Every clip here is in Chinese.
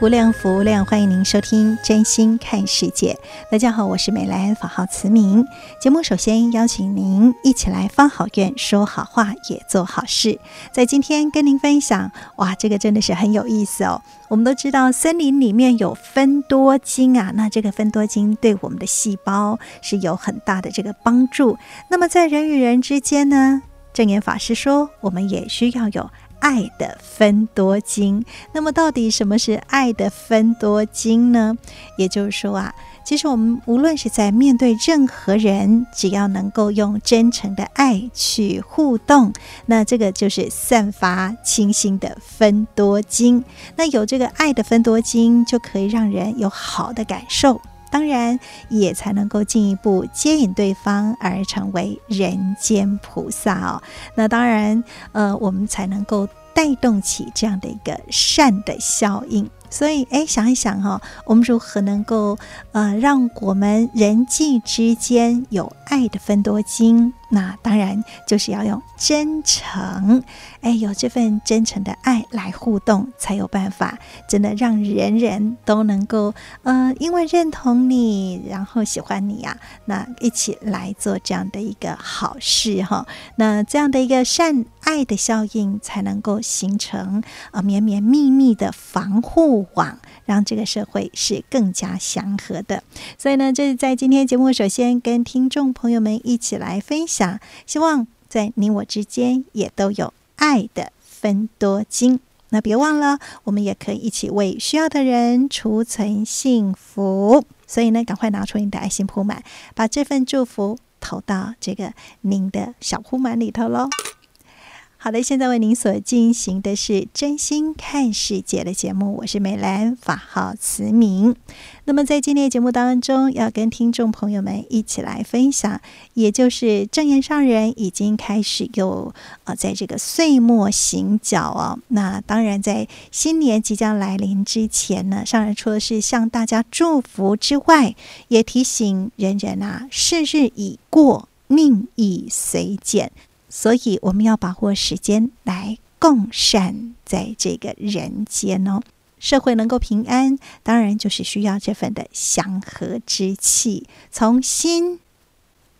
无量福无量，欢迎您收听《真心看世界》。大家好，我是美兰，法号慈明。节目首先邀请您一起来发好愿，说好话，也做好事。在今天跟您分享，哇，这个真的是很有意思哦。我们都知道森林里面有分多精啊，那这个分多精对我们的细胞是有很大的这个帮助。那么在人与人之间呢，证严法师说，我们也需要有。爱的芬多精，那么到底什么是爱的芬多精呢？也就是说啊，其实我们无论是在面对任何人，只要能够用真诚的爱去互动，那这个就是散发清新的芬多精。那有这个爱的芬多精，就可以让人有好的感受。当然，也才能够进一步接引对方，而成为人间菩萨哦。那当然，呃，我们才能够带动起这样的一个善的效应。所以，哎，想一想哈、哦，我们如何能够呃，让我们人际之间有爱的分多金？那当然就是要用真诚，哎，有这份真诚的爱来互动，才有办法真的让人人都能够呃，因为认同你，然后喜欢你呀、啊，那一起来做这样的一个好事哈。那这样的一个善爱的效应，才能够形成呃绵绵密密的防护网，让这个社会是更加祥和的。所以呢，这是在今天节目首先跟听众朋友们一起来分享。想希望在你我之间也都有爱的分多金。那别忘了，我们也可以一起为需要的人储存幸福。所以呢，赶快拿出你的爱心铺满，把这份祝福投到这个您的小铺满里头喽。好的，现在为您所进行的是《真心看世界》的节目，我是美兰，法号慈明。那么在今天的节目当中，要跟听众朋友们一起来分享，也就是正言上人已经开始有呃，在这个岁末行脚哦。那当然，在新年即将来临之前呢，上人除了是向大家祝福之外，也提醒人人啊，世日已过，命已随减。所以我们要把握时间来共善，在这个人间哦，社会能够平安，当然就是需要这份的祥和之气，从心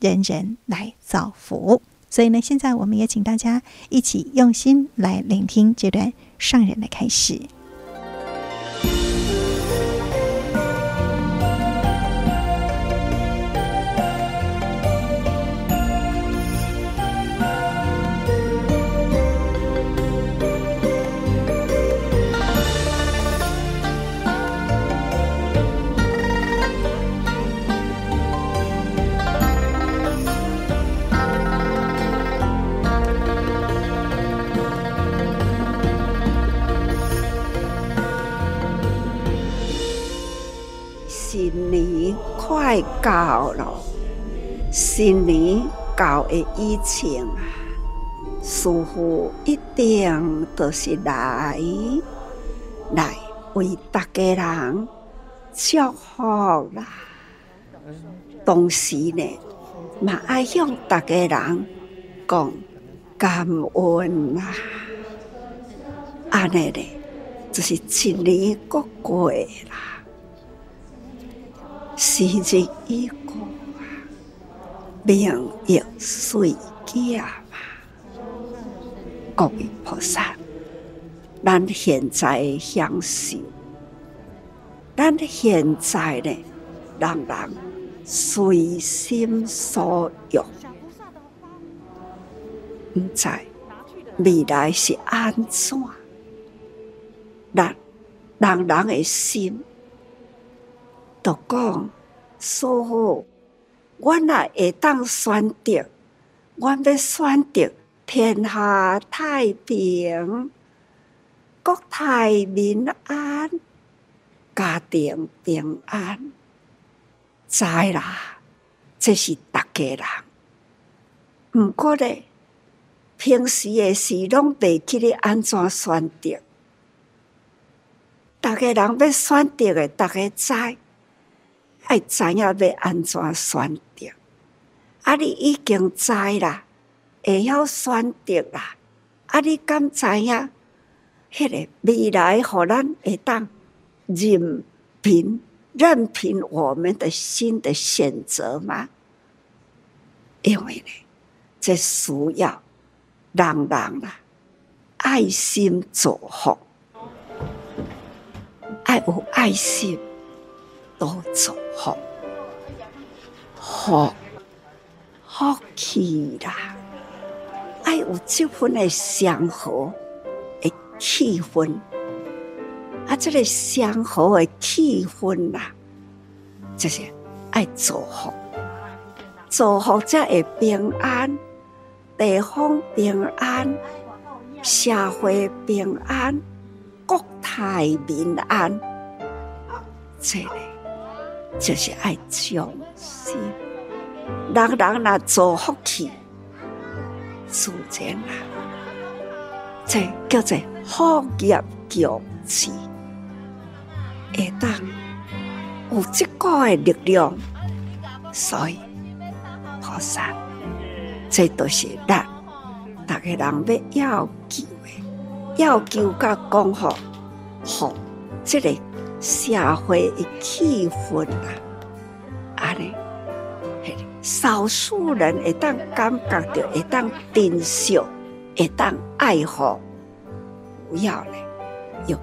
人人来造福。所以呢，现在我们也请大家一起用心来聆听这段上人的开始。教的以前啊，师父一定都是来来为大家人祝福啦。同时呢，嘛爱向大家人讲感恩啦。安尼呢，就是一年过过啦。时日已过，命亦随减嘛。各位菩萨，咱现在享受，咱现在呢，人人随心所欲，唔知未来是安怎？人人人的心，都讲说好，我若会当选择，我要选择天下太平，国泰民安，家庭平安。知啦，这是大家人。毋过咧，平时诶事拢袂记咧安怎选择。大家人要选择诶，大家知，爱知影要安怎选择。啊，你已经知啦，会晓选择啦。啊，你敢知影？迄个未来，互咱会当任凭。任凭我们的心的选择吗？因为呢，这需要人人啊，爱心祝福，爱有爱心多祝福，福福气啦，爱有这份的祥和的气氛。啊，这个祥和的气氛呐、啊，就是爱祝福，祝福才会平安，地方平安，社会平安，国泰民安。这个就是爱将心，人人若做福气，自然啦，这叫做福业共济。会当有这个的力量，所以菩萨，这都是咱大家人要要求的，要求甲讲好，好这个社会的气氛啊，安尼，少数人会当感觉到，会当珍惜，会当爱护，不要有。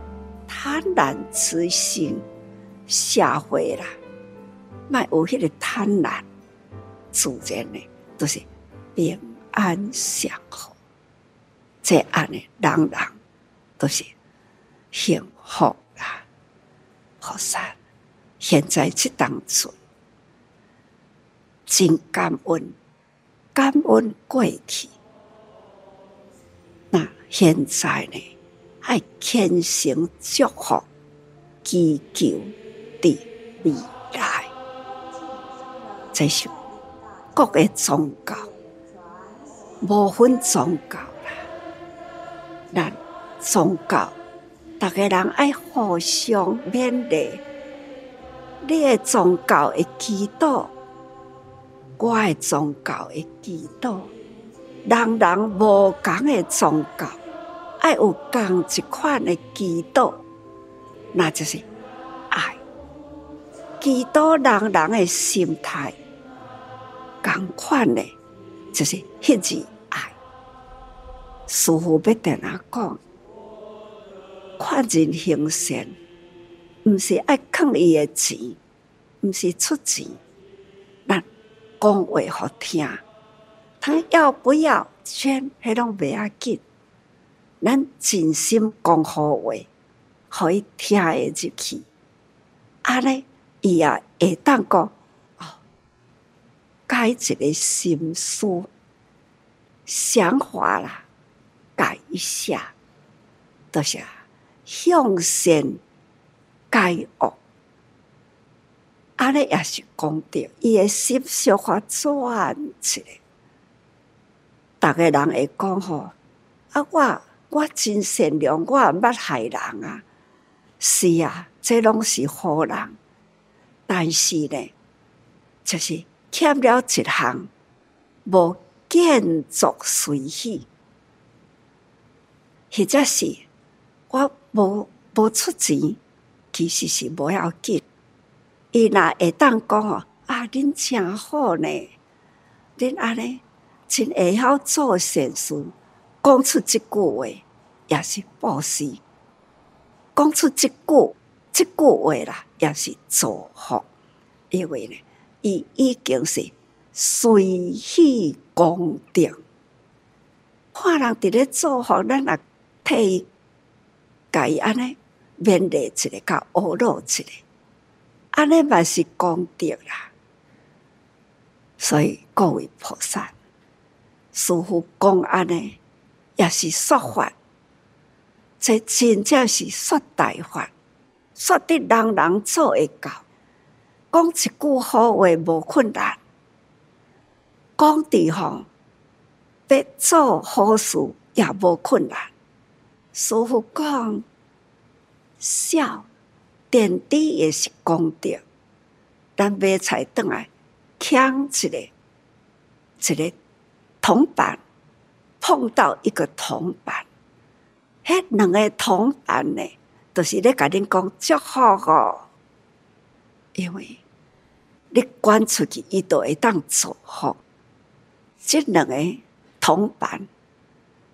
贪婪之心，社会啦，卖有迄个贪婪，自然呢都是平安祥和。这样呢，人人都是幸福。菩萨，现在这当中，真感恩，感恩过去。那现在呢？爱虔诚祝福，祈求的未来。这是各个宗教，无分宗教啦。咱宗教，大家人爱互相勉励。你的宗教的祈祷，我的宗教的祈祷，人人无同的宗教。爱有共一款的祈祷，那就是爱。祈祷人人的心态，共款的，就是迄字爱。师父要定下讲，看人行善，毋是爱坑伊的钱，毋是出钱，咱讲话好听，他要不要钱，迄拢袂要紧。咱真心讲好话，互伊听会入去。安尼，伊也会当讲哦，改一个心思、想法啦，改一下，多谢向善改恶。安尼也是讲到伊的心想法转起来，逐个人会讲吼，啊我。我真善良，我毋捌害人啊！是啊，这拢是好人，但是呢，就是欠了一项，无见作随喜，或者是我无无出钱，其实是无要紧。伊若会当讲哦，啊，恁真好呢，恁安尼真会晓做善事。讲出这句话也是布施，讲出这句这句话啦也是祝福。因为呢，伊已经是随喜功德，看人伫咧祝福，咱也替伊家己安尼勉励一个，甲学乐一个，安尼嘛是功德啦。所以各位菩萨，师父讲安尼，也是说法，这真正是说大法，说得人人做会到。讲一句好话无困难，讲地方要做好事也无困难。师傅讲，笑点滴也是功德，但买菜转来抢一个一个铜板，碰到一个铜板，迄两个铜板呢，都、就是咧甲恁讲祝福哦，因为。你捐出去，伊就会当祝福。这两个铜板，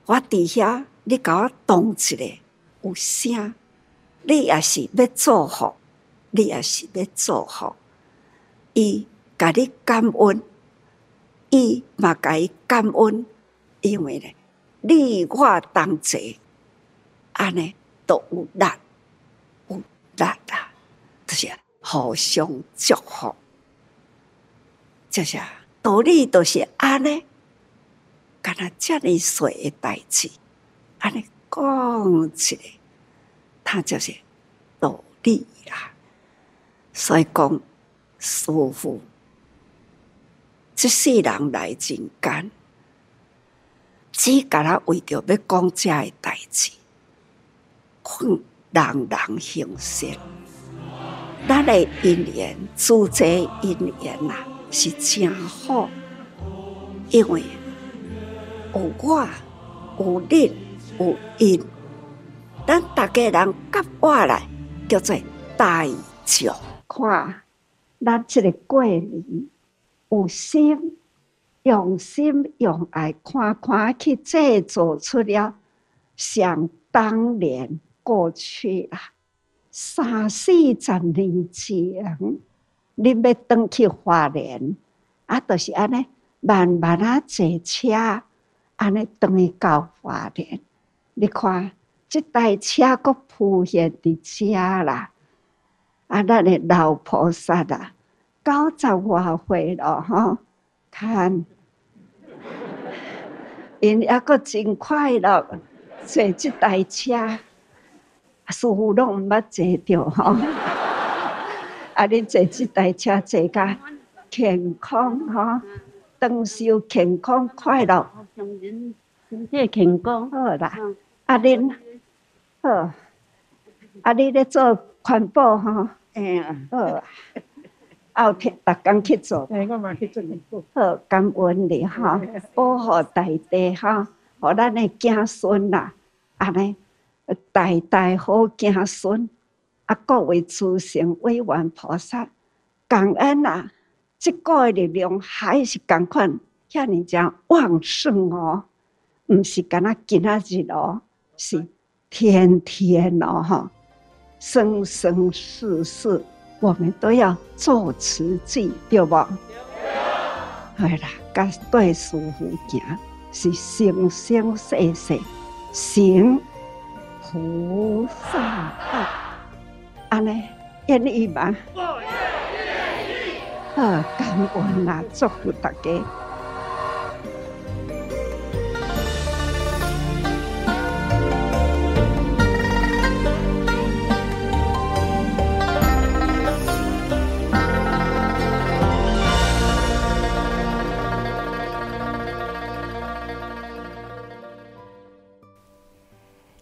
我伫遐，你甲我动一个有声，你也是要祝福，你也是要祝福。伊甲你感恩，伊嘛甲伊感恩，因为咧，你我同齐，安尼都有力，有力啊，就是互相祝福。就是道理都是安尼，干那遮尔细诶代志，安尼讲起来，他就是道理啦。所以讲，师父，这世人来人间，只干那为着要讲遮诶代志，困人人行善，咱诶姻缘，诸这因缘呐。是真好，因为有我有你有因，咱大家人甲我来叫做大众。看咱这个过年有心用心用爱，看看去制作出了，想当年过去了三四十年前。你要转去花莲，啊，就是安尼慢慢啊坐车，安尼转去到花莲。你看，这台车阁浮现伫遮啦，啊，咱的老菩萨啊，九十外岁了吼，看，因抑阁真快乐，坐这台车，似乎拢毋捌坐着吼。啊！你坐这台车坐甲健康哈，长寿健康快乐，身体健康好啦。啊，恁好，啊，你咧做环保哈？嗯，好。后天逐工去做，哎，我嘛去做环保。好，感恩你哈，保护大地哈，互咱的子孙啦，安尼代代好子孙。啊，各位诸神委员菩萨，感恩啊！这个力量还是共款，遐尔讲旺盛哦，毋是干那今仔日哦，是天天哦，哈，生生世世，我们都要做慈济，对不？对啦，甲对师父行，是生生世世行菩萨道。安尼愿意吗？愿意。好，感恩啊，祝福大家。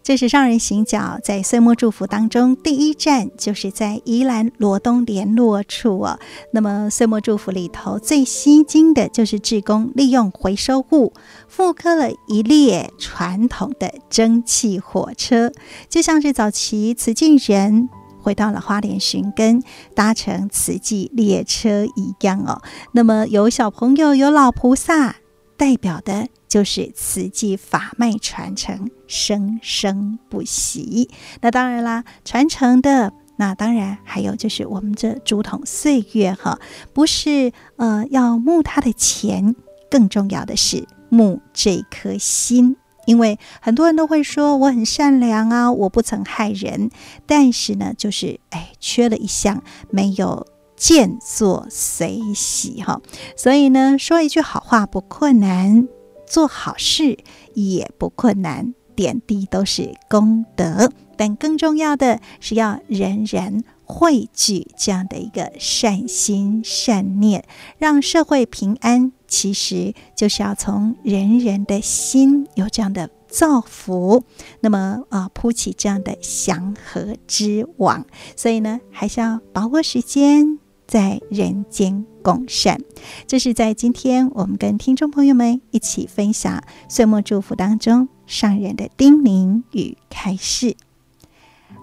这是上人行脚在岁末祝福当中，第一站就是在宜兰罗东联络处哦。那么岁末祝福里头最吸睛的就是志工利用回收物复刻了一列传统的蒸汽火车，就像是早期慈济人回到了花莲寻根，搭乘慈济列车一样哦。那么有小朋友，有老菩萨。代表的就是慈济法脉传承，生生不息。那当然啦，传承的那当然还有就是我们这竹筒岁月哈，不是呃要募他的钱，更重要的是募这颗心。因为很多人都会说我很善良啊，我不曾害人，但是呢，就是哎，缺了一项，没有见作随喜哈。所以呢，说一句好话不困难，做好事也不困难，点滴都是功德。但更重要的是要人人汇聚这样的一个善心善念，让社会平安。其实就是要从人人的心有这样的造福，那么啊，铺起这样的祥和之网。所以呢，还是要把握时间，在人间共善。这是在今天我们跟听众朋友们一起分享岁末祝福当中上人的叮咛与开示。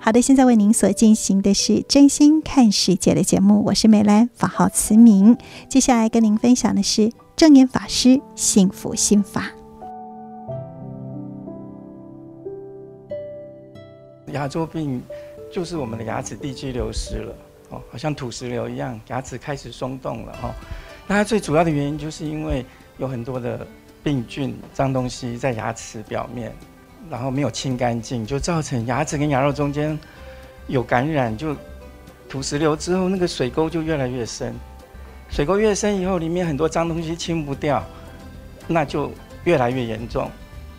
好的，现在为您所进行的是真心看世界的节目，我是美兰，法号慈明。接下来跟您分享的是正念法师幸福心法。牙周病就是我们的牙齿地基流失了哦，好像土石流一样，牙齿开始松动了哦。那它最主要的原因就是因为有很多的病菌、脏东西在牙齿表面。然后没有清干净，就造成牙齿跟牙肉中间有感染，就土石流之后，那个水沟就越来越深。水沟越深以后，里面很多脏东西清不掉，那就越来越严重。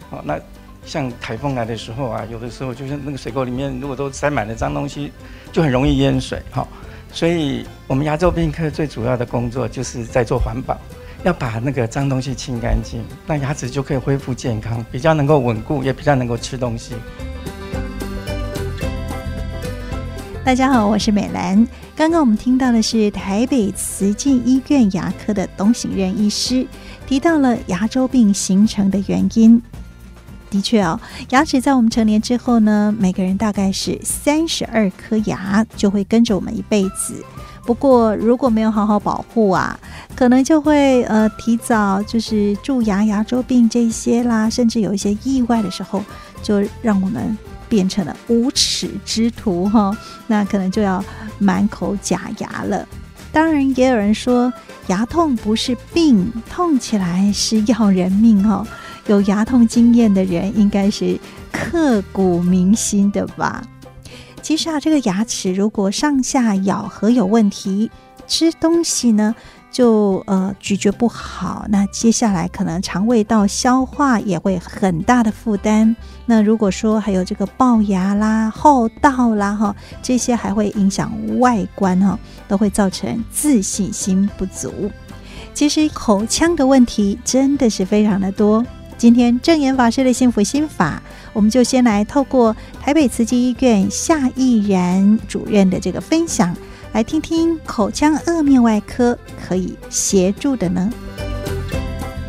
哦，那像台风来的时候啊，有的时候就是那个水沟里面如果都塞满了脏东西，就很容易淹水。哈，所以我们牙周病科最主要的工作就是在做环保。要把那个脏东西清干净，那牙齿就可以恢复健康，比较能够稳固，也比较能够吃东西。大家好，我是美兰。刚刚我们听到的是台北慈济医院牙科的董行任医师提到了牙周病形成的原因。的确哦，牙齿在我们成年之后呢，每个人大概是三十二颗牙就会跟着我们一辈子。不过如果没有好好保护啊，可能就会呃提早就是蛀牙、牙周病这些啦，甚至有一些意外的时候，就让我们变成了无齿之徒哈。那可能就要满口假牙了。当然，也有人说牙痛不是病，痛起来是要人命哦。有牙痛经验的人应该是刻骨铭心的吧。其实啊，这个牙齿如果上下咬合有问题，吃东西呢就呃咀嚼不好，那接下来可能肠胃道消化也会很大的负担。那如果说还有这个龅牙啦、厚道啦哈，这些还会影响外观哈，都会造成自信心不足。其实口腔的问题真的是非常的多。今天证严法师的幸福心法，我们就先来透过台北慈济医院夏毅然主任的这个分享，来听听口腔颌面外科可以协助的呢。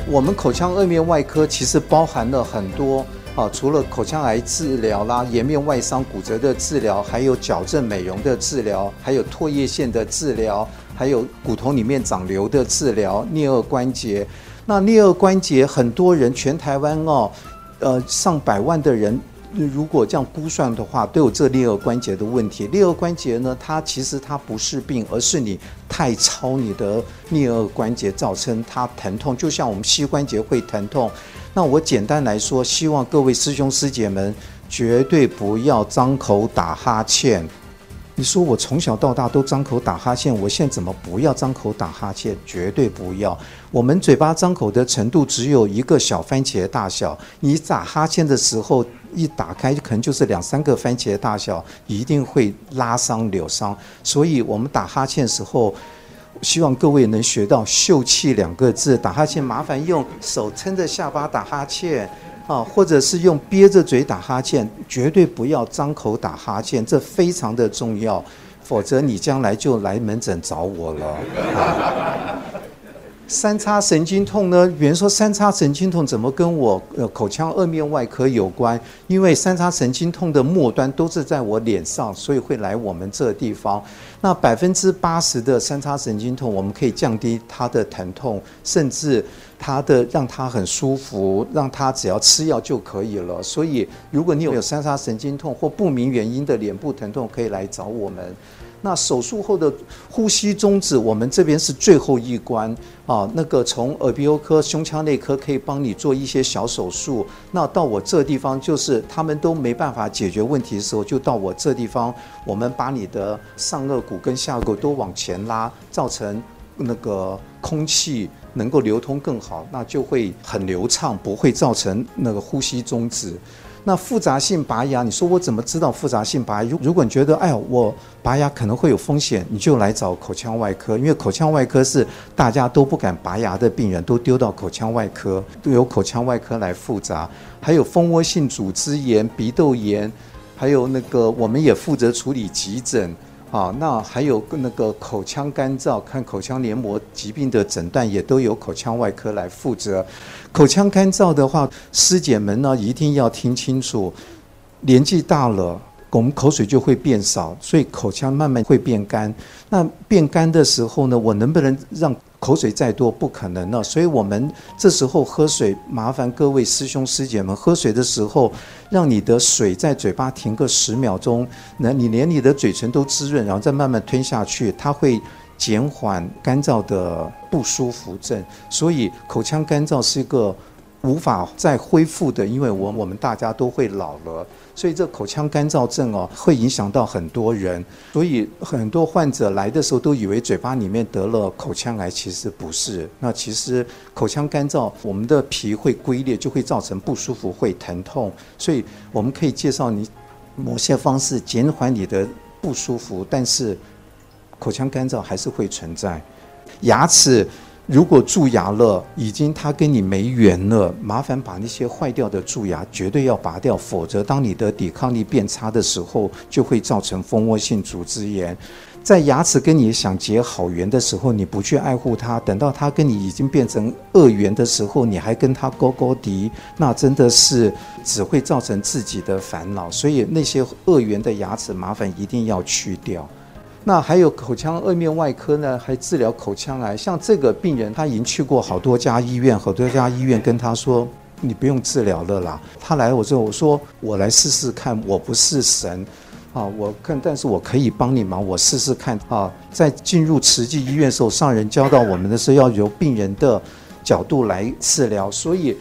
我们口腔颌面外科其实包含了很多啊，除了口腔癌治疗啦、颜面外伤骨折的治疗，还有矫正美容的治疗，还有唾液腺的治疗，还有骨头里面长瘤的治疗、颞颌关节。那颞颌关节，很多人全台湾哦，呃，上百万的人，如果这样估算的话，都有这颞颌关节的问题。颞颌关节呢，它其实它不是病，而是你太操你的颞颌关节，造成它疼痛。就像我们膝关节会疼痛。那我简单来说，希望各位师兄师姐们绝对不要张口打哈欠。你说我从小到大都张口打哈欠，我现在怎么不要张口打哈欠？绝对不要！我们嘴巴张口的程度只有一个小番茄大小，你打哈欠的时候一打开，可能就是两三个番茄大小，一定会拉伤扭伤。所以我们打哈欠的时候，希望各位能学到“秀气”两个字。打哈欠麻烦用手撑着下巴打哈欠。啊，或者是用憋着嘴打哈欠，绝对不要张口打哈欠，这非常的重要，否则你将来就来门诊找我了。三叉神经痛呢？比如说三叉神经痛怎么跟我呃口腔颌面外科有关？因为三叉神经痛的末端都是在我脸上，所以会来我们这个地方。那百分之八十的三叉神经痛，我们可以降低它的疼痛，甚至它的让它很舒服，让它只要吃药就可以了。所以，如果你有三叉神经痛或不明原因的脸部疼痛，可以来找我们。那手术后的呼吸中止，我们这边是最后一关啊。那个从耳鼻喉科、胸腔内科可以帮你做一些小手术。那到我这地方，就是他们都没办法解决问题的时候，就到我这地方，我们把你的上颚骨跟下颚骨都往前拉，造成那个空气能够流通更好，那就会很流畅，不会造成那个呼吸中止。那复杂性拔牙，你说我怎么知道复杂性拔牙？如如果你觉得，哎呀，我拔牙可能会有风险，你就来找口腔外科，因为口腔外科是大家都不敢拔牙的病人，都丢到口腔外科，都由口腔外科来复杂。还有蜂窝性组织炎、鼻窦炎，还有那个我们也负责处理急诊。啊，那还有那个口腔干燥，看口腔黏膜疾病的诊断也都由口腔外科来负责。口腔干燥的话，师姐们呢一定要听清楚，年纪大了，我们口水就会变少，所以口腔慢慢会变干。那变干的时候呢，我能不能让？口水再多不可能了，所以我们这时候喝水，麻烦各位师兄师姐们喝水的时候，让你的水在嘴巴停个十秒钟，那你连你的嘴唇都滋润，然后再慢慢吞下去，它会减缓干燥的不舒服症。所以口腔干燥是一个无法再恢复的，因为我我们大家都会老了。所以这口腔干燥症哦，会影响到很多人。所以很多患者来的时候都以为嘴巴里面得了口腔癌，其实不是。那其实口腔干燥，我们的皮会龟裂，就会造成不舒服，会疼痛。所以我们可以介绍你某些方式减缓你的不舒服，但是口腔干燥还是会存在。牙齿。如果蛀牙了，已经它跟你没缘了，麻烦把那些坏掉的蛀牙绝对要拔掉，否则当你的抵抗力变差的时候，就会造成蜂窝性组织炎。在牙齿跟你想结好缘的时候，你不去爱护它，等到它跟你已经变成恶缘的时候，你还跟它勾勾敌，那真的是只会造成自己的烦恼。所以那些恶缘的牙齿，麻烦一定要去掉。那还有口腔颌面外科呢，还治疗口腔癌。像这个病人，他已经去过好多家医院，好多家医院跟他说：“你不用治疗了啦。”他来我之后，我说：“我来试试看，我不是神啊，我看，但是我可以帮你忙，我试试看啊。”在进入慈济医院的时候，上人教导我们的是要由病人的角度来治疗，所以。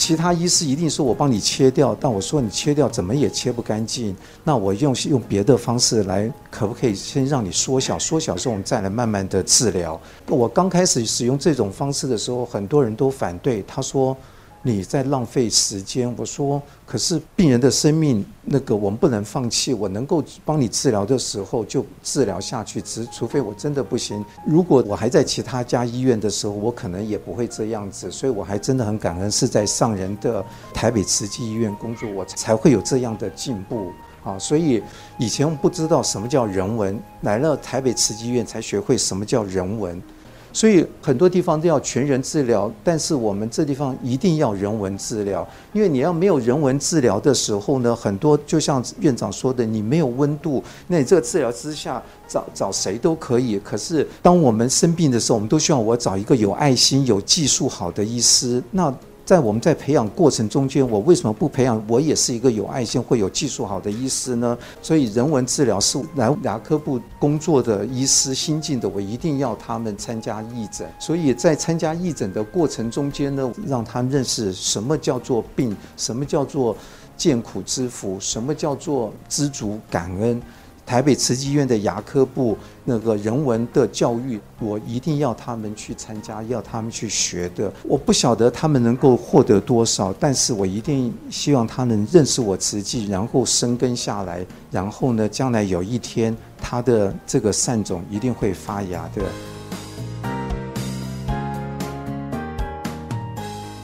其他医师一定说我帮你切掉，但我说你切掉怎么也切不干净。那我用用别的方式来，可不可以先让你缩小？缩小之后我们再来慢慢的治疗。我刚开始使用这种方式的时候，很多人都反对，他说。你在浪费时间，我说，可是病人的生命，那个我们不能放弃。我能够帮你治疗的时候就治疗下去，只除非我真的不行。如果我还在其他家医院的时候，我可能也不会这样子。所以我还真的很感恩，是在上人的台北慈济医院工作，我才会有这样的进步啊。所以以前我们不知道什么叫人文，来了台北慈济医院才学会什么叫人文。所以很多地方都要全人治疗，但是我们这地方一定要人文治疗，因为你要没有人文治疗的时候呢，很多就像院长说的，你没有温度，那你这个治疗之下找找谁都可以。可是当我们生病的时候，我们都希望我找一个有爱心、有技术好的医师。那在我们在培养过程中间，我为什么不培养我也是一个有爱心、会有技术好的医师呢？所以人文治疗是来牙科部工作的医师新进的，我一定要他们参加义诊。所以在参加义诊的过程中间呢，让他们认识什么叫做病，什么叫做见苦知福，什么叫做知足感恩。台北慈济医院的牙科部那个人文的教育，我一定要他们去参加，要他们去学的。我不晓得他们能够获得多少，但是我一定希望他能认识我慈济，然后生根下来，然后呢，将来有一天他的这个善种一定会发芽的。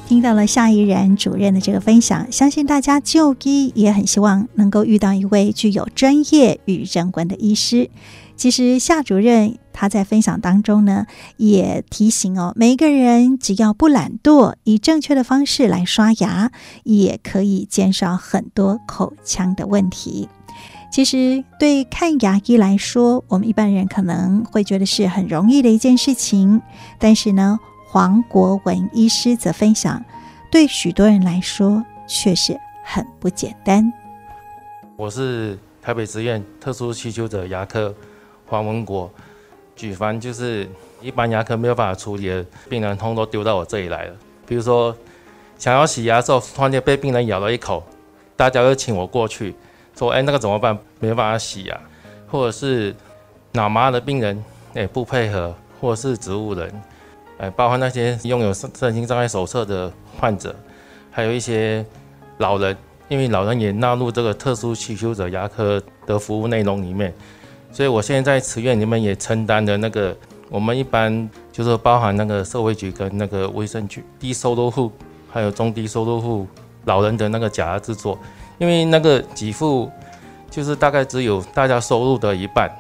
听到了夏怡然主任的这个分享，相信大家就医也很希望能够遇到一位具有专业与人文的医师。其实夏主任他在分享当中呢，也提醒哦，每一个人只要不懒惰，以正确的方式来刷牙，也可以减少很多口腔的问题。其实对看牙医来说，我们一般人可能会觉得是很容易的一件事情，但是呢，黄国文医师则分享，对许多人来说却是很不简单。我是台北慈院特殊需求者牙科黄文国，举凡就是一般牙科没有办法处理的病人，通通都丢到我这里来了。比如说想要洗牙的时候，突然间被病人咬了一口，大家就请我过去，说：“哎，那个怎么办？没办法洗牙。”或者是脑麻的病人，哎，不配合，或者是植物人。哎，包括那些拥有身身心障碍手册的患者，还有一些老人，因为老人也纳入这个特殊需求者牙科的服务内容里面，所以我现在在慈院里面也承担的那个，我们一般就是包含那个社会局跟那个卫生局低收入户，还有中低收入户老人的那个假牙制作，因为那个给付就是大概只有大家收入的一半，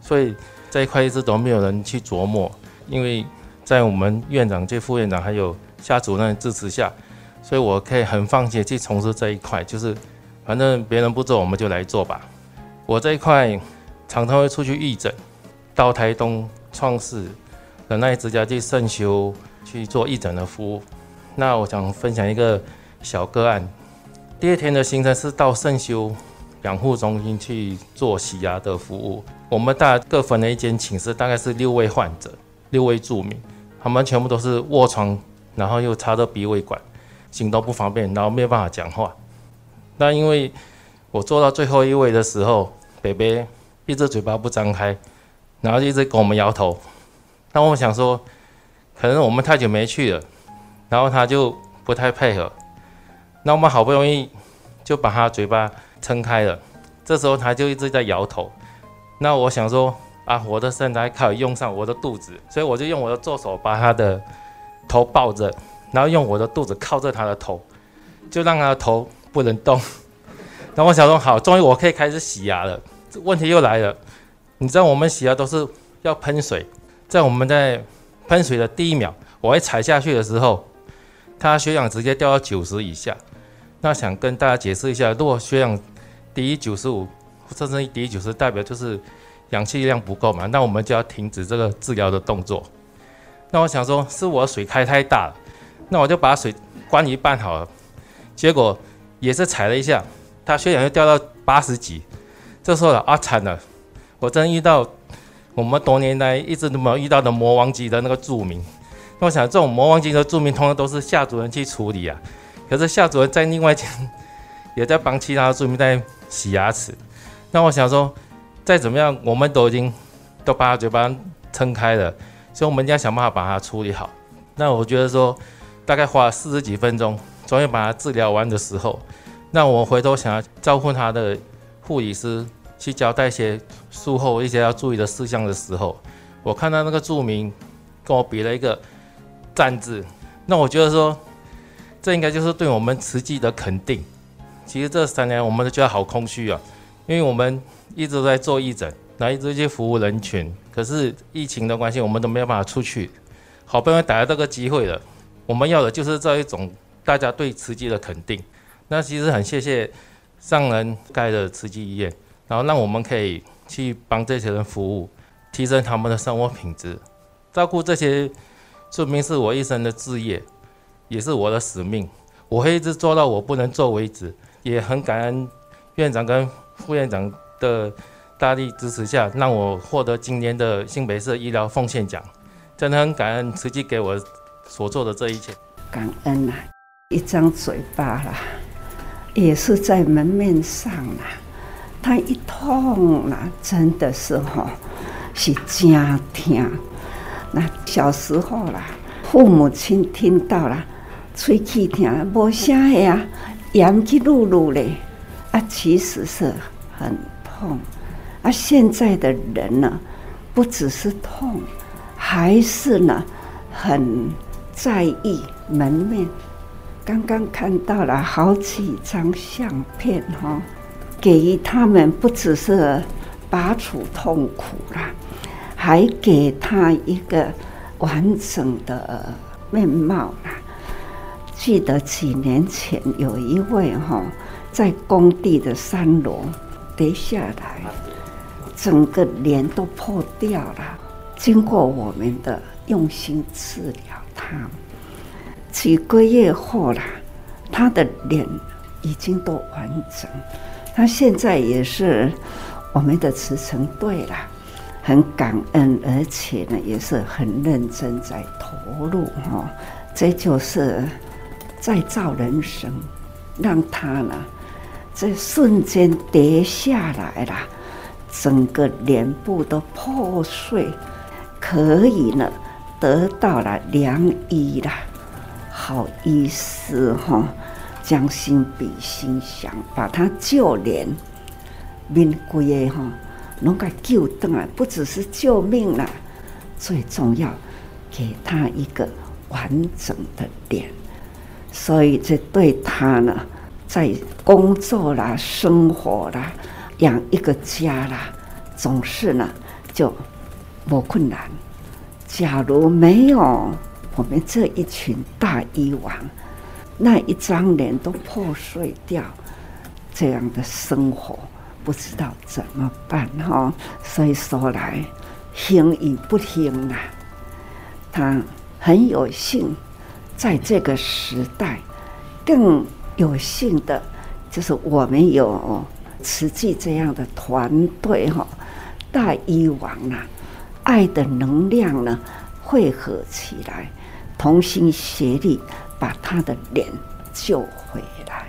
所以这一块一直都没有人去琢磨，因为。在我们院长、兼副院长还有夏主任支持下，所以我可以很放心去从事这一块。就是反正别人不做，我们就来做吧。我这一块常常会出去义诊，到台东创世仁爱之家去圣修去做义诊的服务。那我想分享一个小个案。第二天的行程是到圣修养护中心去做洗牙的服务。我们大各分了一间寝室，大概是六位患者，六位住民。他们全部都是卧床，然后又插着鼻胃管，行动不方便，然后没有办法讲话。那因为我坐到最后一位的时候，北北一直嘴巴不张开，然后一直跟我们摇头。那我想说，可能我们太久没去了，然后他就不太配合。那我们好不容易就把他嘴巴撑开了，这时候他就一直在摇头。那我想说。啊，我的身材可以用上我的肚子，所以我就用我的左手把他的头抱着，然后用我的肚子靠着他的头，就让他的头不能动。然后我想说，好，终于我可以开始洗牙了。这问题又来了，你知道我们洗牙都是要喷水，在我们在喷水的第一秒，我一踩下去的时候，他血氧直接掉到九十以下。那想跟大家解释一下，如果血氧低于九十五，甚至低于九十，代表就是。氧气量不够嘛，那我们就要停止这个治疗的动作。那我想说，是我水开太大了，那我就把水关一半好了。结果也是踩了一下，他血氧又掉到八十几。这时候了啊，惨了！我真遇到我们多年来一直都没有遇到的魔王级的那个著名。那我想，这种魔王级的著名，通常都是夏主任去处理啊。可是夏主任在另外一间也在帮其他的著名在洗牙齿。那我想说。再怎么样，我们都已经都把嘴巴撑开了，所以我们一定要想办法把它处理好。那我觉得说，大概花了四十几分钟，终于把它治疗完的时候，那我回头想要招呼他的护理师去交代一些术后一些要注意的事项的时候，我看到那个住民跟我比了一个赞字，那我觉得说，这应该就是对我们慈济的肯定。其实这三年我们都觉得好空虚啊，因为我们。一直在做义诊，然后一直去服务人群。可是疫情的关系，我们都没有办法出去。好不容易逮到这个机会了，我们要的就是这一种大家对慈济的肯定。那其实很谢谢上人盖的慈济医院，然后让我们可以去帮这些人服务，提升他们的生活品质。照顾这些说明是我一生的志业，也是我的使命。我会一直做到我不能做为止。也很感恩院长跟副院长。的大力支持下，让我获得今年的新北市医疗奉献奖，真的很感恩慈济给我所做的这一切。感恩、啊，一张嘴巴啦，也是在门面上啦，他一痛啦，真的是吼，是真疼。那小时候啦，父母亲听到了，吹气疼，无声呀，严气噜噜嘞，啊，其实是很。痛，而、现在的人呢，不只是痛，还是呢，很在意门面，刚刚看到了好几张相片哈，给他们不只是拔除痛苦啦，还给他一个完整的面貌啦。记得几年前有一位哈，在工地的三楼跌下来，整个脸都破掉了。经过我们的用心治疗，他几个月后了，他的脸已经都完整。他现在也是我们的慈诚队了，很感恩，而且呢也是很认真在投入哈。这就是再造人生，让他呢这瞬间跌下来了，整个脸部都破碎。可以呢，得到了良医啦，好医师哈，将心比心想，把他救脸命贵的哈，能够救回来，不只是救命了，最重要，给他一个完整的脸，所以这对他呢，在工作啦、生活啦、养一个家啦，总是呢就。不困难。假如没有我们这一群大医王，那一张脸都破碎掉，这样的生活不知道怎么办哈。所以说来，行与不行啊，他很有幸，在这个时代，更有幸的，就是我们有慈济这样的团队哈，大医王啊。爱的能量呢，汇合起来，同心协力，把他的脸救回来。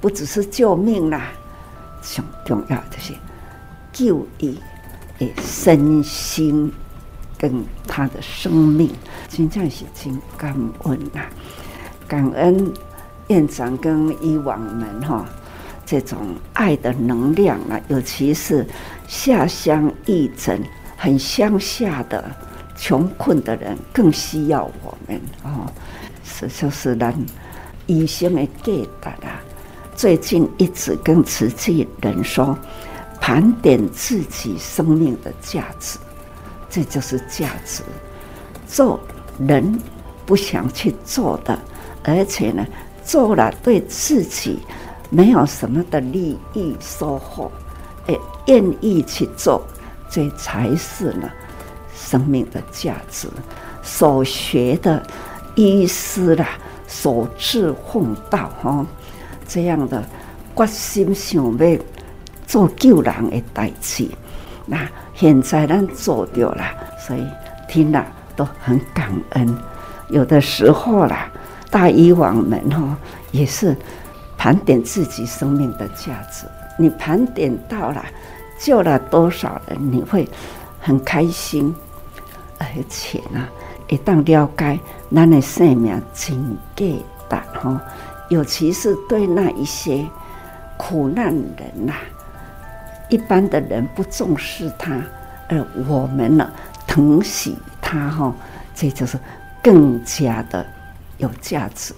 不只是救命啦，最重要的是救医的身心跟他的生命，真正是真感恩呐！感恩院长跟医王们哈，这种爱的能量啊，尤其是下乡义诊。很乡下的穷困的人更需要我们哦，是就是让医生的给的啦。最近一直跟慈济人说，盘点自己生命的价值，这就是价值。做人不想去做的，而且呢，做了对自己没有什么的利益收获，哎，愿意去做。这才是呢，生命的价值。所学的医师啦，所志奉道哈，这样的决心想要做救人的代志。那现在咱做掉了，所以听了都很感恩。有的时候啦，大医王们哈，也是盘点自己生命的价值。你盘点到了。救了多少人，你会很开心，而且呢，一旦了解咱的生命真价值哈，尤其是对那一些苦难人呐，一般的人不重视他，而我们呢疼惜他哈，这就是更加的有价值。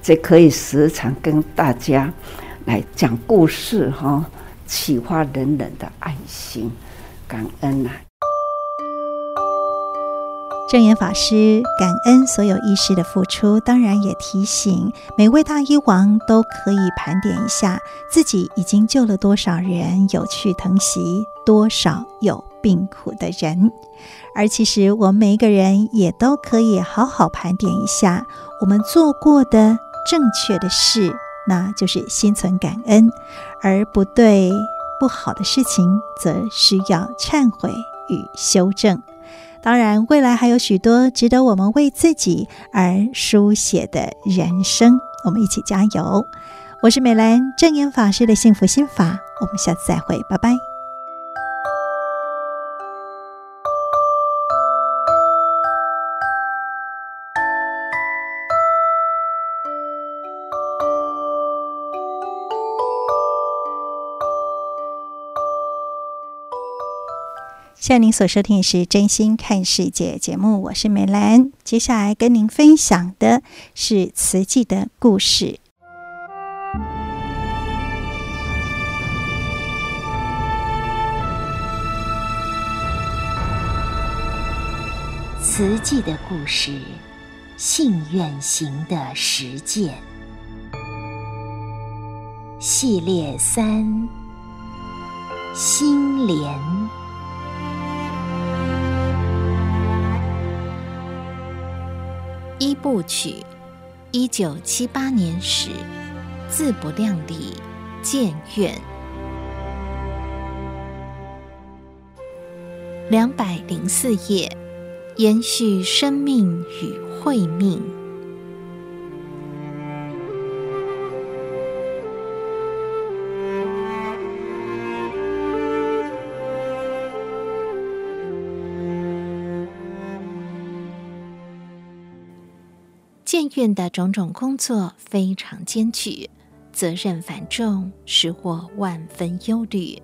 这可以时常跟大家来讲故事哈。启发人人的爱心，感恩呐、啊！证严法师感恩所有医师的付出，当然也提醒每位大医王都可以盘点一下自己已经救了多少人，有去疼惜多少有病苦的人。而其实我们每一个人也都可以好好盘点一下我们做过的正确的事。那就是心存感恩，而不对不好的事情，则需要忏悔与修正。当然，未来还有许多值得我们为自己而书写的人生，我们一起加油。我是美兰正言法师的幸福心法，我们下次再会，拜拜。现在您所收听的是《真心看世界》节目，我是美兰。接下来跟您分享的是慈济的故事。慈济的故事，信愿行的实践系列三：心莲。部曲，一九七八年始，自不量力，建院。两百零四页，延续生命与慧命。院的种种工作非常艰巨，责任繁重，使我万分忧虑。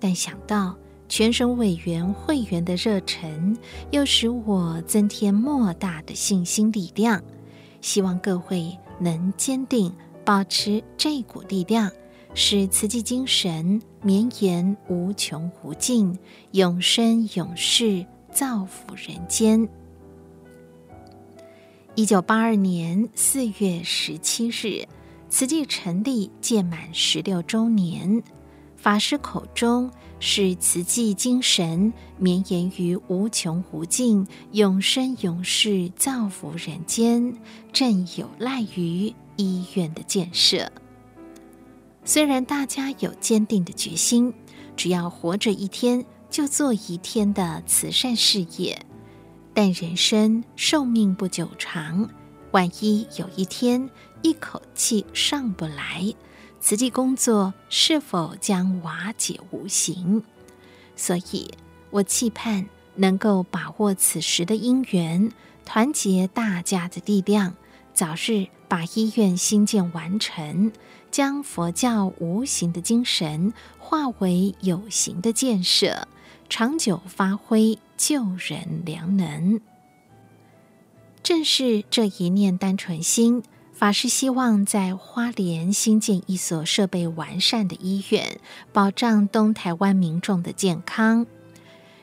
但想到全省委员会员的热忱，又使我增添莫大的信心力量。希望各位能坚定保持这股力量，使慈济精神绵延无穷无尽，永生永世，造福人间。一九八二年四月十七日，慈济成立届满十六周年。法师口中是慈济精神绵延于无穷无尽、永生永世、造福人间，正有赖于医院的建设。虽然大家有坚定的决心，只要活着一天就做一天的慈善事业。但人生寿命不久长，万一有一天一口气上不来，慈济工作是否将瓦解无形？所以我期盼能够把握此时的因缘，团结大家的力量，早日把医院兴建完成，将佛教无形的精神化为有形的建设。长久发挥救人良能，正是这一念单纯心，法师希望在花莲兴建一所设备完善的医院，保障东台湾民众的健康。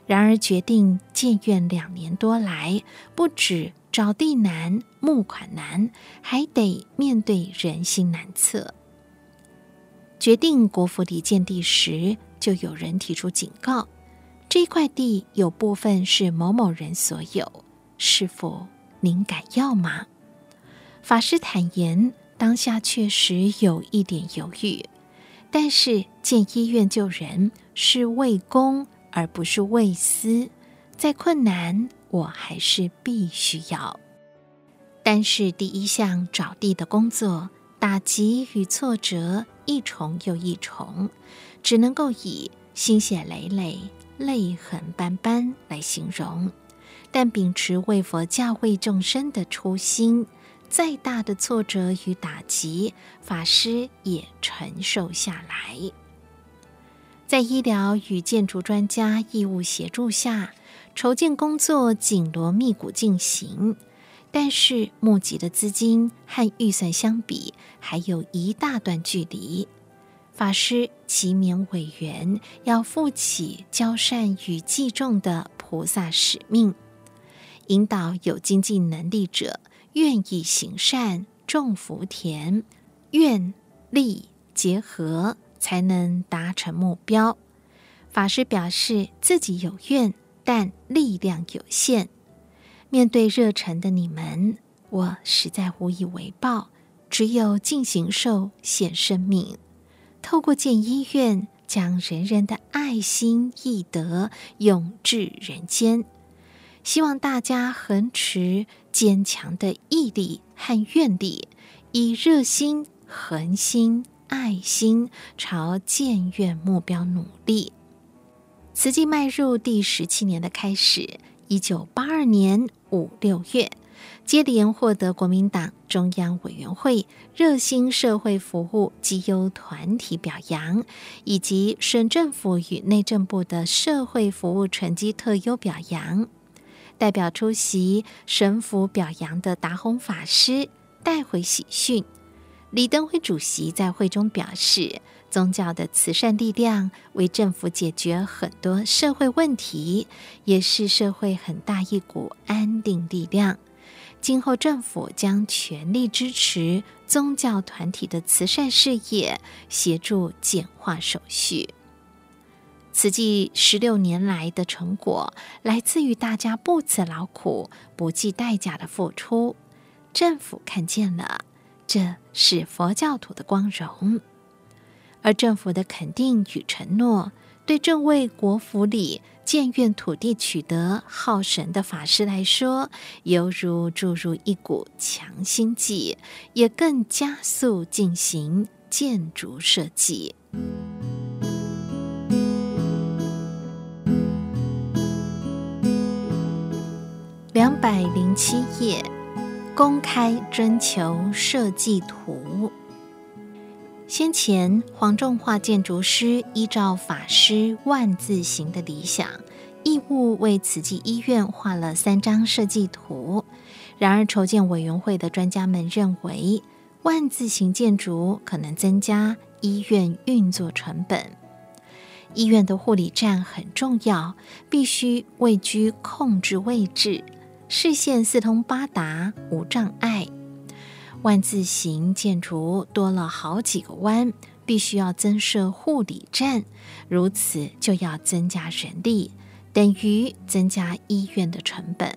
然而，决定建院两年多来，不止找地难、募款难，还得面对人心难测。决定国府里建地时，就有人提出警告。这块地有部分是某某人所有，师傅，您敢要吗？法师坦言，当下确实有一点犹豫，但是建医院救人是为公而不是为私，再困难我还是必须要。但是第一项找地的工作，打击与挫折一重又一重，只能够以心血累累。泪痕斑斑来形容，但秉持为佛教、为众生的初心，再大的挫折与打击，法师也承受下来。在医疗与建筑专家义务协助下，筹建工作紧锣密鼓进行，但是募集的资金和预算相比，还有一大段距离。法师期勉委员要负起教善与济众的菩萨使命，引导有经济能力者愿意行善种福田，愿力结合才能达成目标。法师表示自己有愿，但力量有限。面对热忱的你们，我实在无以为报，只有尽形寿献生命。透过建医院，将人人的爱心义德永至人间。希望大家恒持坚强的毅力和愿力，以热心、恒心、爱心朝建院目标努力。慈济迈入第十七年的开始，一九八二年五六月，接连获得国民党中央委员会热心社会服务绩优团体表扬，以及省政府与内政部的社会服务成绩特优表扬。代表出席省府表扬的达宏法师带回喜讯。李登辉主席在会中表示，宗教的慈善力量为政府解决很多社会问题，也是社会很大一股安定力量。今后政府将全力支持宗教团体的慈善事业，协助简化手续。慈济十六年来的成果，来自于大家不辞劳苦、不计代价的付出。政府看见了，这是佛教徒的光荣。而政府的肯定与承诺，对正为国府里建院土地取得耗神的法师来说，犹如注入一股强心剂，也更加速进行建筑设计。两百零七页，公开征求设计图。先前黄仲华建筑师依照法师万字形的理想，义务为慈济医院画了三张设计图。然而筹建委员会的专家们认为，万字形建筑可能增加医院运作成本。医院的护理站很重要，必须位居控制位置。视线四通八达，无障碍。万字形建筑多了好几个弯，必须要增设护理站，如此就要增加人力，等于增加医院的成本。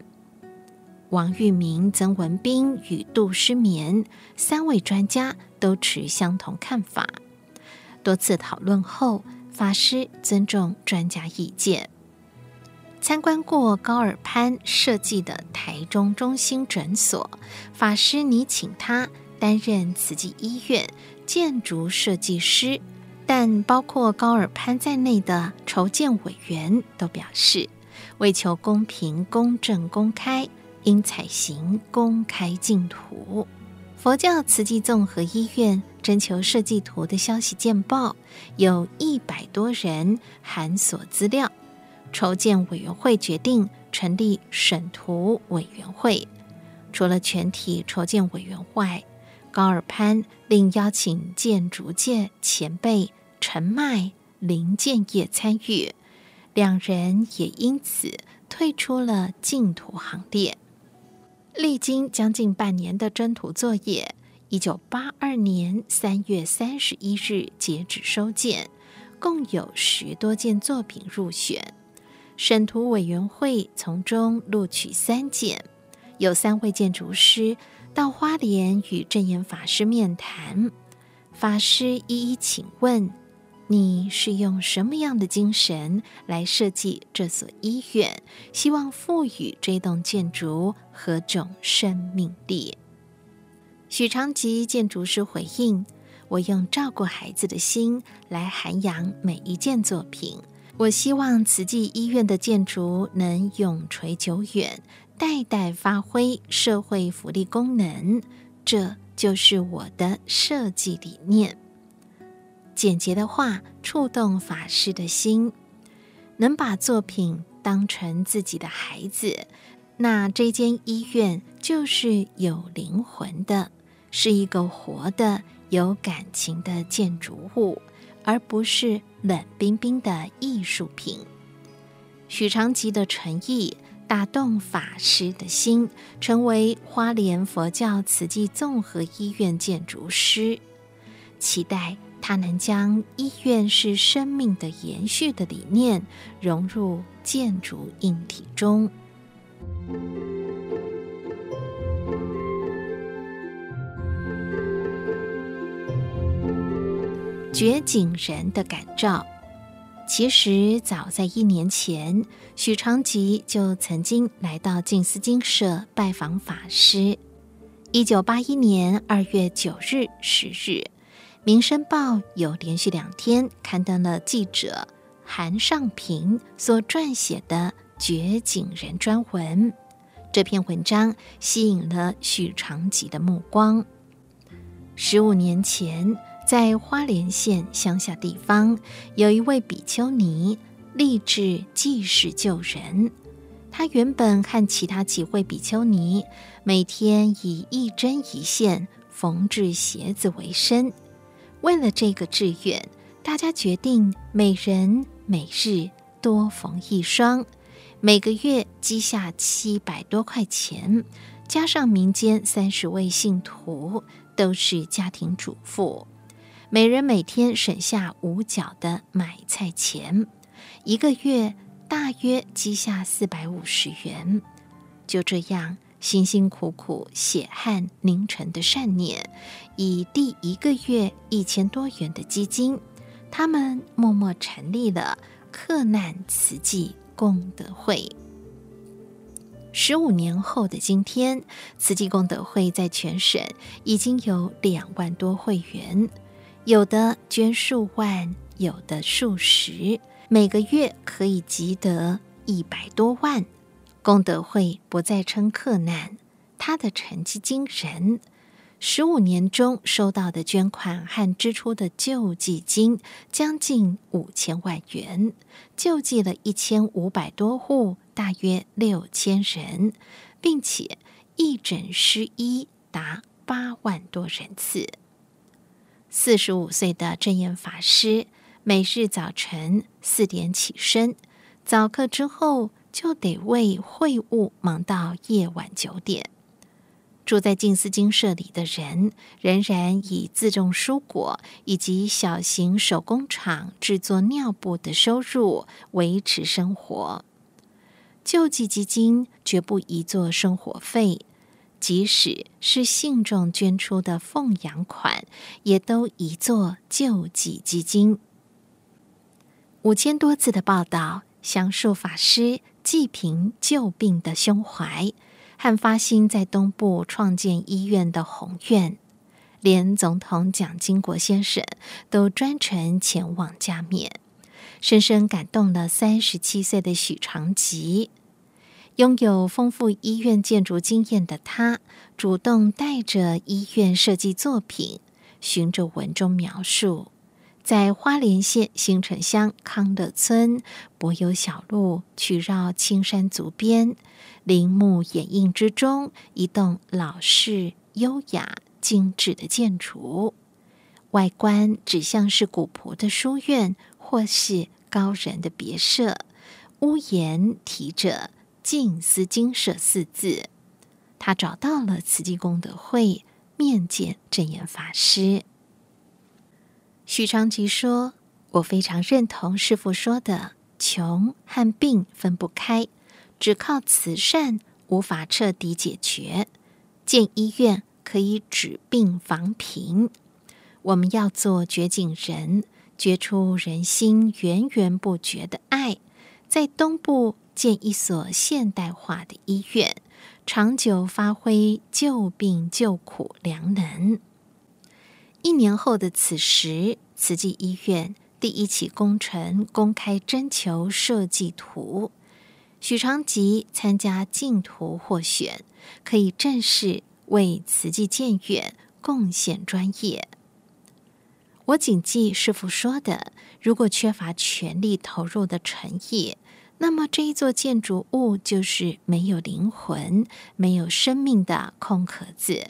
王玉明、曾文彬与杜诗眠三位专家都持相同看法。多次讨论后，法师尊重专家意见。参观过高尔潘设计的台中中心诊所，法师拟请他担任慈济医院建筑设计师，但包括高尔潘在内的筹建委员都表示，为求公平、公正、公开，应采行公开竞图。佛教慈济综合医院征求设计图的消息见报，有一百多人函索资料。筹建委员会决定成立审图委员会，除了全体筹建委员外，高尔潘另邀请建筑界前辈陈迈、林建业参与，两人也因此退出了竞图行列。历经将近半年的征图作业，一九八二年三月三十一日截止收件，共有十多件作品入选。审图委员会从中录取三件，有三位建筑师到花莲与证严法师面谈，法师一一请问：你是用什么样的精神来设计这所医院？希望赋予这栋建筑何种生命力？许长吉建筑师回应：我用照顾孩子的心来涵养每一件作品。我希望慈济医院的建筑能永垂久远，代代发挥社会福利功能，这就是我的设计理念。简洁的话触动法师的心，能把作品当成自己的孩子，那这间医院就是有灵魂的，是一个活的、有感情的建筑物。而不是冷冰冰的艺术品。许长吉的诚意打动法师的心，成为花莲佛教慈济综合医院建筑师。期待他能将医院是生命的延续的理念融入建筑硬体中。觉景人的感召，其实早在一年前，许长吉就曾经来到静思精舍拜访法师。一九八一年二月九日、十日，《民生报》有连续两天刊登了记者韩尚平所撰写的觉景人专文，这篇文章吸引了许长吉的目光。十五年前，在花莲县乡下地方，有一位比丘尼立志济世救人。他原本和其他几位比丘尼每天以一针一线缝制鞋子为生。为了这个志愿，大家决定每人每日多缝一双。每个月积下七百多块钱，加上民间三十位信徒都是家庭主妇，每人每天省下五角的买菜钱，一个月大约积下四百五十元。就这样，辛辛苦苦血汗凝成的善念，以第一个月一千多元的基金，他们默默成立了克难慈济功德会。十五年后的今天，慈济功德会在全省已经有两万多会员，有的捐数万，有的数十，每个月可以积得一百多万。功德会不再称客难，他的成绩惊人。十五年中收到的捐款和支出的救济金将近五千万元，救济了一千五百多户，大约六千人，并且义诊施医达八万多人次。四十五岁的证严法师每日早晨四点起身，早课之后就得为会务忙到夜晚九点。住在静思精舍里的人，仍然以自种蔬果以及小型手工厂制作尿布的收入维持生活。救济基金绝不宜作生活费，即使是信众捐出的奉养款，也都宜作救济基金。五千多字的报道，详述法师济贫救病的胸怀。和发心在东部创建医院的宏愿，连总统蒋经国先生都专程前往加冕，深深感动了三十七岁的许长吉。拥有丰富医院建筑经验的他，主动带着医院设计作品，循着文中描述，在花莲县新城乡康乐村柏油小路，去绕青山足边。林木掩映之中，一栋老式、优雅、精致的建筑，外观只像是古朴的书院，或是高人的别舍。屋檐提着“静思精舍”四字。他找到了慈济功德会，面见证严法师。许昌吉说：“我非常认同师父说的，穷和病分不开。”只靠慈善无法彻底解决，建医院可以治病防贫。我们要做掘井人，掘出人心源源不绝的爱，在东部建一所现代化的医院，长久发挥救病救苦良能。一年后的此时，慈济医院第一期工程公开征求设计图。许长吉参加竞图获选，可以正式为慈济建院贡献专业。我谨记师傅说的：如果缺乏全力投入的诚意，那么这一座建筑物就是没有灵魂、没有生命的空壳子。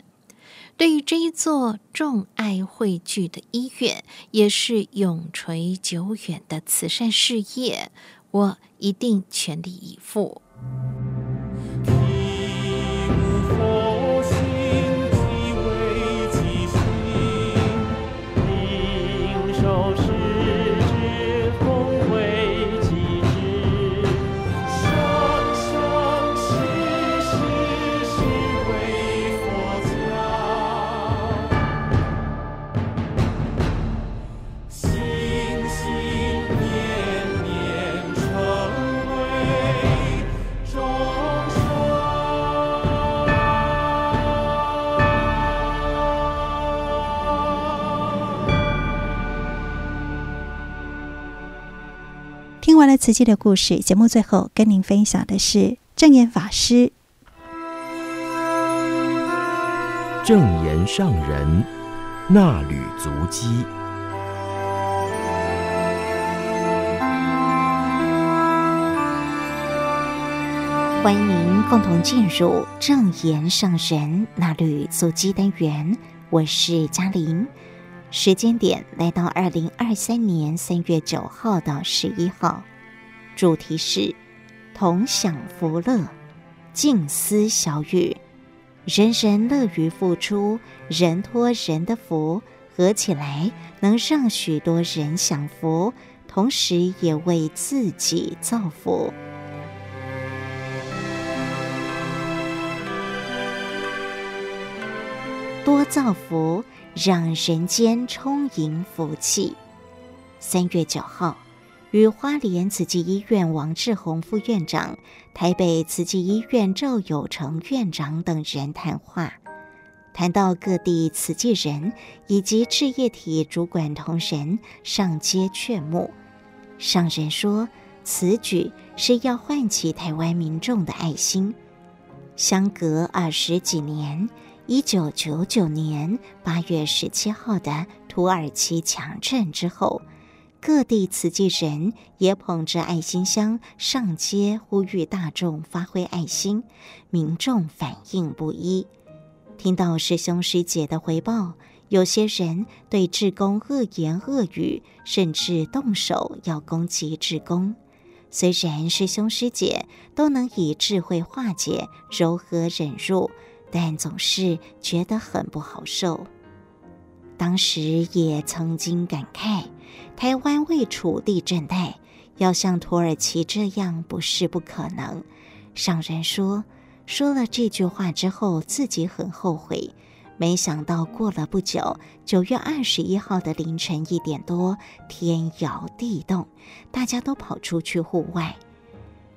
对于这一座众爱汇聚的医院，也是永垂久远的慈善事业。我一定全力以赴。完了瓷器的故事，节目最后跟您分享的是正言法师。正言上人那吕足迹。欢迎您共同进入正言上人那吕足迹单元，我是嘉玲。时间点来到二零二三年三月九号到十一号，主题是同享福乐，静思小语，人人乐于付出，人托人的福，合起来能让许多人享福，同时也为自己造福。多造福，让人间充盈福气。三月九号，与花莲慈济医院王志宏副院长、台北慈济医院赵有成院长等人谈话，谈到各地慈济人以及志业体主管同仁上街劝募。上人说，此举是要唤起台湾民众的爱心。相隔二十几年。一九九九年八月十七号的土耳其强震之后，各地慈济人也捧着爱心箱上街，呼吁大众发挥爱心。民众反应不一，听到师兄师姐的回报，有些人对志工恶言恶语，甚至动手要攻击志工。虽然师兄师姐都能以智慧化解，柔和忍辱。但总是觉得很不好受。当时也曾经感慨，台湾未处地震带，要像土耳其这样不是不可能。上人说，说了这句话之后，自己很后悔。没想到过了不久，九月二十一号的凌晨一点多，天摇地动，大家都跑出去户外。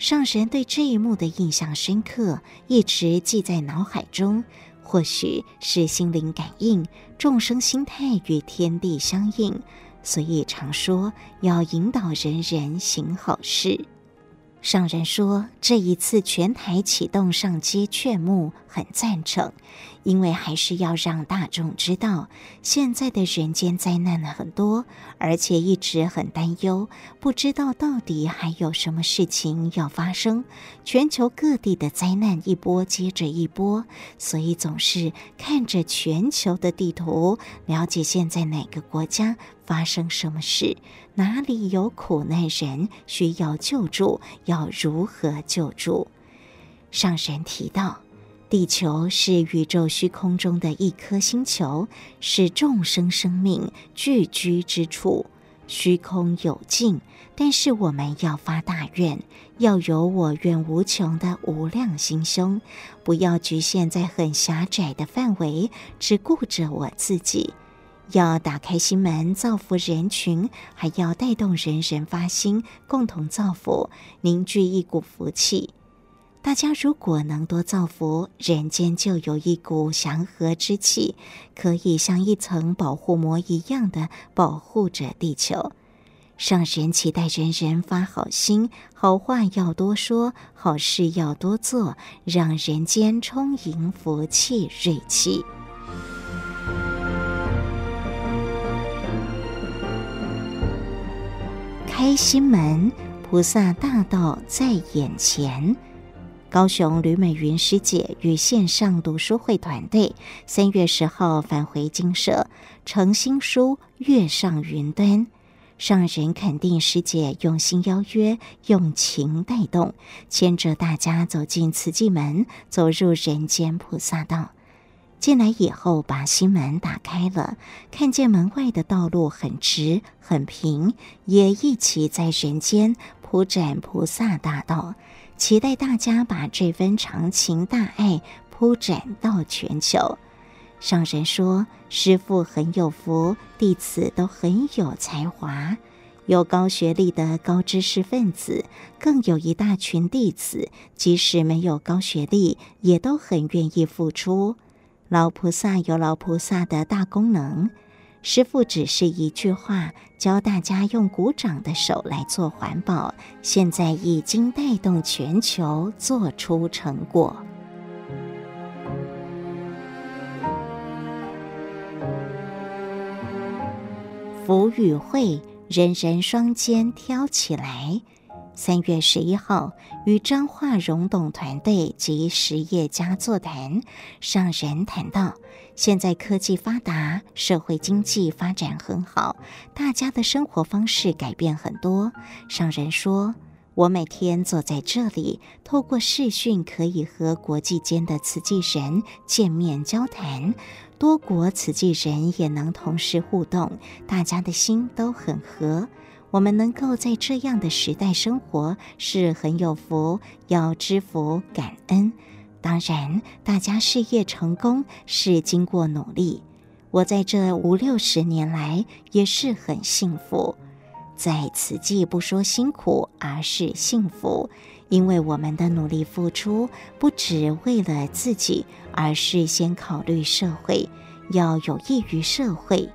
上神对这一幕的印象深刻，一直记在脑海中。或许是心灵感应，众生心态与天地相应，所以常说要引导人人行好事。上人说，这一次全台启动上街劝募，很赞成，因为还是要让大众知道，现在的人间灾难很多，而且一直很担忧，不知道到底还有什么事情要发生。全球各地的灾难一波接着一波，所以总是看着全球的地图，了解现在哪个国家发生什么事。哪里有苦难人需要救助？要如何救助？上神提到，地球是宇宙虚空中的一颗星球，是众生生命聚居之处。虚空有尽，但是我们要发大愿，要有我愿无穷的无量心胸，不要局限在很狭窄的范围，只顾着我自己。要打开心门造福人群，还要带动人人发心，共同造福，凝聚一股福气。大家如果能多造福，人间就有一股祥和之气，可以像一层保护膜一样的保护着地球。上神期待人人发好心，好话要多说，好事要多做，让人间充盈福气瑞气。开心门，菩萨大道在眼前。高雄吕美云师姐与线上读书会团队三月十号返回精舍，呈新书《月上云端》。上人肯定师姐用心邀约，用情带动，牵着大家走进慈济门，走入人间菩萨道。进来以后，把心门打开了，看见门外的道路很直很平，也一起在人间铺展菩萨大道，期待大家把这份长情大爱铺展到全球。上人说，师父很有福，弟子都很有才华，有高学历的高知识分子，更有一大群弟子，即使没有高学历，也都很愿意付出。老菩萨有老菩萨的大功能，师傅只是一句话教大家用鼓掌的手来做环保现在已经带动全球做出成果。福与会人人双肩挑起来。三月十一号与彰化荣董团队及实业家座谈上人谈到现在科技发达，社会经济发展很好，大家的生活方式改变很多。上人说，我每天坐在这里，透过视讯可以和国际间的慈济人见面交谈，多国慈济人也能同时互动，大家的心都很和。我们能够在这样的时代生活是很有福，要知福感恩。当然，大家事业成功是经过努力。我在这五六十年来也是很幸福，在此际不说辛苦，而是幸福，因为我们的努力付出不只为了自己，而是先考虑社会，要有益于社会。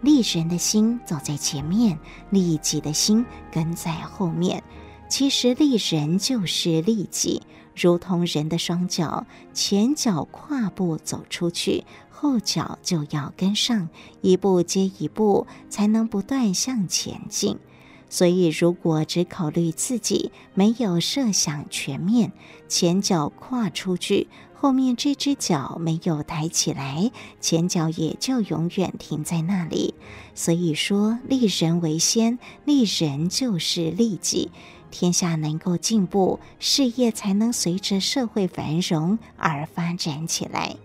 利人的心走在前面，利己的心跟在后面。其实利人就是利己，如同人的双脚，前脚跨步走出去，后脚就要跟上，一步接一步，才能不断向前进。所以，如果只考虑自己，没有设想全面，前脚跨出去。后面这只脚没有抬起来，前脚也就永远停在那里。所以说，利人为先，利人就是利己，天下能够进步，事业才能随着社会繁荣而发展起来。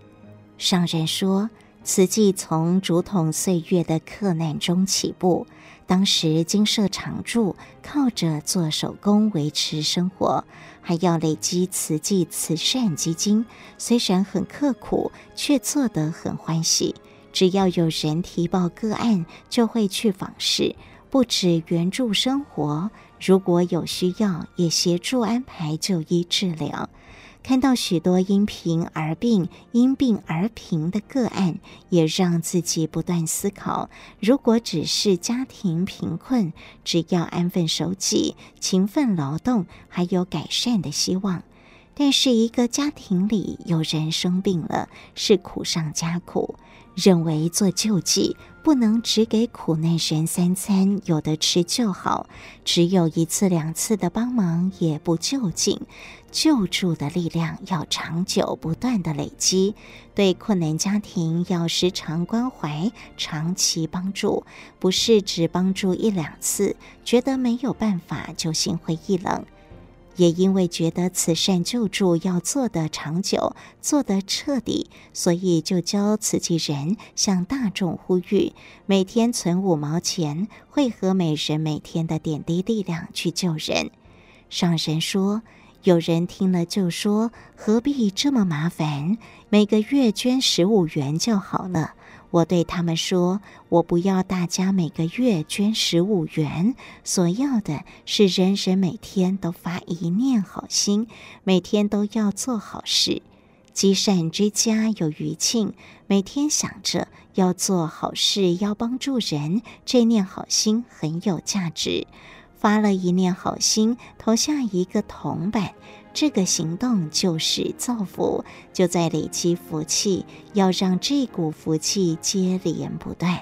上人说，慈济从竹筒岁月的克难中起步。当时精舍常住，靠着做手工维持生活，还要累积慈济慈善基金。虽然很刻苦，却做得很欢喜。只要有人提报个案，就会去访视，不止援助生活，如果有需要，也协助安排就医治疗。看到许多因贫而病、因病而贫的个案，也让自己不断思考：如果只是家庭贫困，只要安分守己、勤奋劳动，还有改善的希望。但是，一个家庭里有人生病了，是苦上加苦。认为做救济不能只给苦难人三餐有的吃就好，只有一次两次的帮忙也不就近。救助的力量要长久不断的累积，对困难家庭要时常关怀，长期帮助，不是只帮助一两次，觉得没有办法就心灰意冷。也因为觉得慈善救助要做得长久、做得彻底，所以就教慈济人向大众呼吁：每天存五毛钱，汇合每人每天的点滴力量去救人。上神说。有人听了就说：“何必这么麻烦？每个月捐十五元就好了。”我对他们说：“我不要大家每个月捐十五元，所要的是人人每天都发一念好心，每天都要做好事。积善之家有余庆，每天想着要做好事，要帮助人，这念好心很有价值。”发了一念好心，投下一个铜板，这个行动就是造福，就在累积福气，要让这股福气接连不断。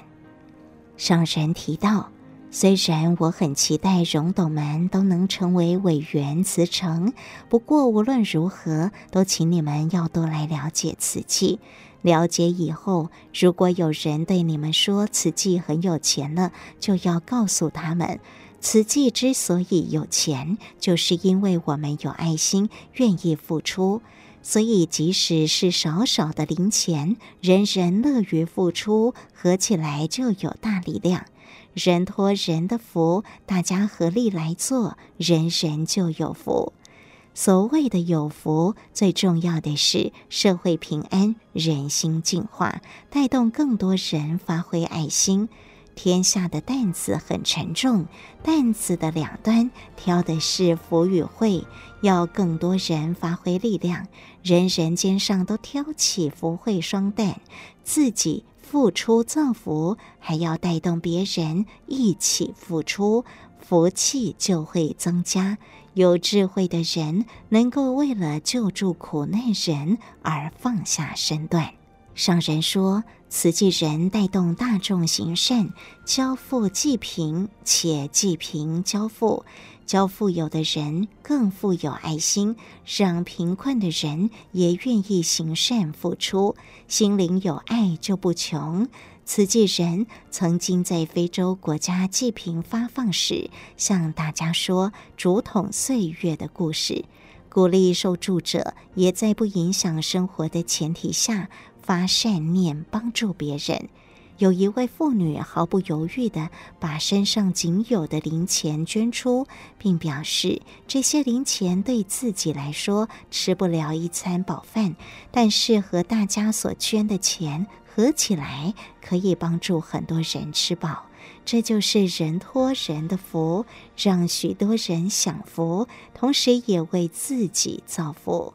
上神提到，虽然我很期待荣董们都能成为委员慈诚，不过无论如何，都请你们要多来了解慈济。了解以后，如果有人对你们说慈济很有钱了，就要告诉他们。慈济之所以有钱，就是因为我们有爱心，愿意付出。所以，即使是少少的零钱，人人乐于付出，合起来就有大力量。人托人的福，大家合力来做，人人就有福。所谓的有福，最重要的是社会平安，人心净化，带动更多人发挥爱心。天下的担子很沉重，担子的两端挑的是福与慧，要更多人发挥力量，人人肩上都挑起福慧双担，自己付出造福，还要带动别人一起付出，福气就会增加。有智慧的人能够为了救助苦难人而放下身段。上人说，慈济人带动大众行善，教富济贫，且济贫教富，教富有的人更富有爱心，让贫困的人也愿意行善付出，心灵有爱就不穷。慈济人曾经在非洲国家济贫发放时，向大家说竹筒岁月的故事。鼓励受助者也在不影响生活的前提下发善念，帮助别人。有一位妇女毫不犹豫地把身上仅有的零钱捐出，并表示这些零钱对自己来说吃不了一餐饱饭，但是和大家所捐的钱合起来，可以帮助很多人吃饱。这就是人托人的福，让许多人享福，同时也为自己造福。